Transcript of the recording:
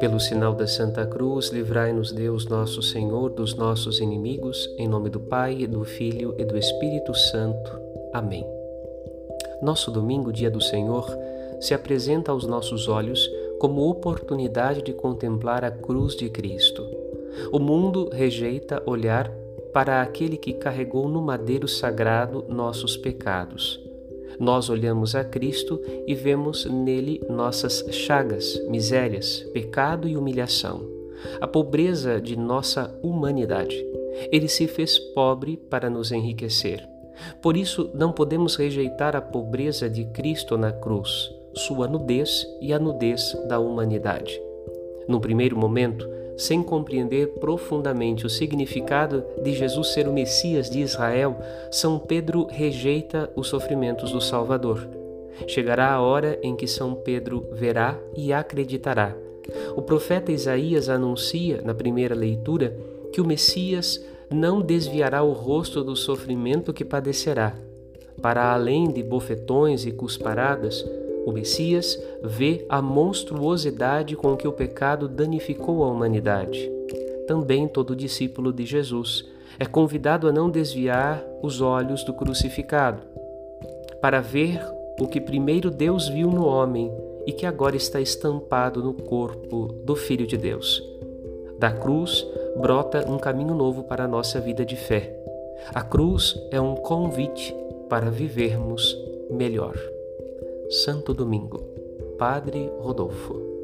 Pelo sinal da Santa Cruz, livrai-nos Deus nosso Senhor dos nossos inimigos, em nome do Pai, do Filho e do Espírito Santo. Amém. Nosso domingo, dia do Senhor, se apresenta aos nossos olhos como oportunidade de contemplar a cruz de Cristo. O mundo rejeita olhar para aquele que carregou no madeiro sagrado nossos pecados. Nós olhamos a Cristo e vemos nele nossas chagas, misérias, pecado e humilhação, a pobreza de nossa humanidade. Ele se fez pobre para nos enriquecer. Por isso, não podemos rejeitar a pobreza de Cristo na cruz, sua nudez e a nudez da humanidade. No primeiro momento, sem compreender profundamente o significado de Jesus ser o Messias de Israel, São Pedro rejeita os sofrimentos do Salvador. Chegará a hora em que São Pedro verá e acreditará. O profeta Isaías anuncia, na primeira leitura, que o Messias não desviará o rosto do sofrimento que padecerá. Para além de bofetões e cusparadas, o Messias vê a monstruosidade com que o pecado danificou a humanidade. Também todo discípulo de Jesus é convidado a não desviar os olhos do crucificado, para ver o que primeiro Deus viu no homem e que agora está estampado no corpo do Filho de Deus. Da cruz brota um caminho novo para a nossa vida de fé. A cruz é um convite para vivermos melhor. Santo Domingo, Padre Rodolfo.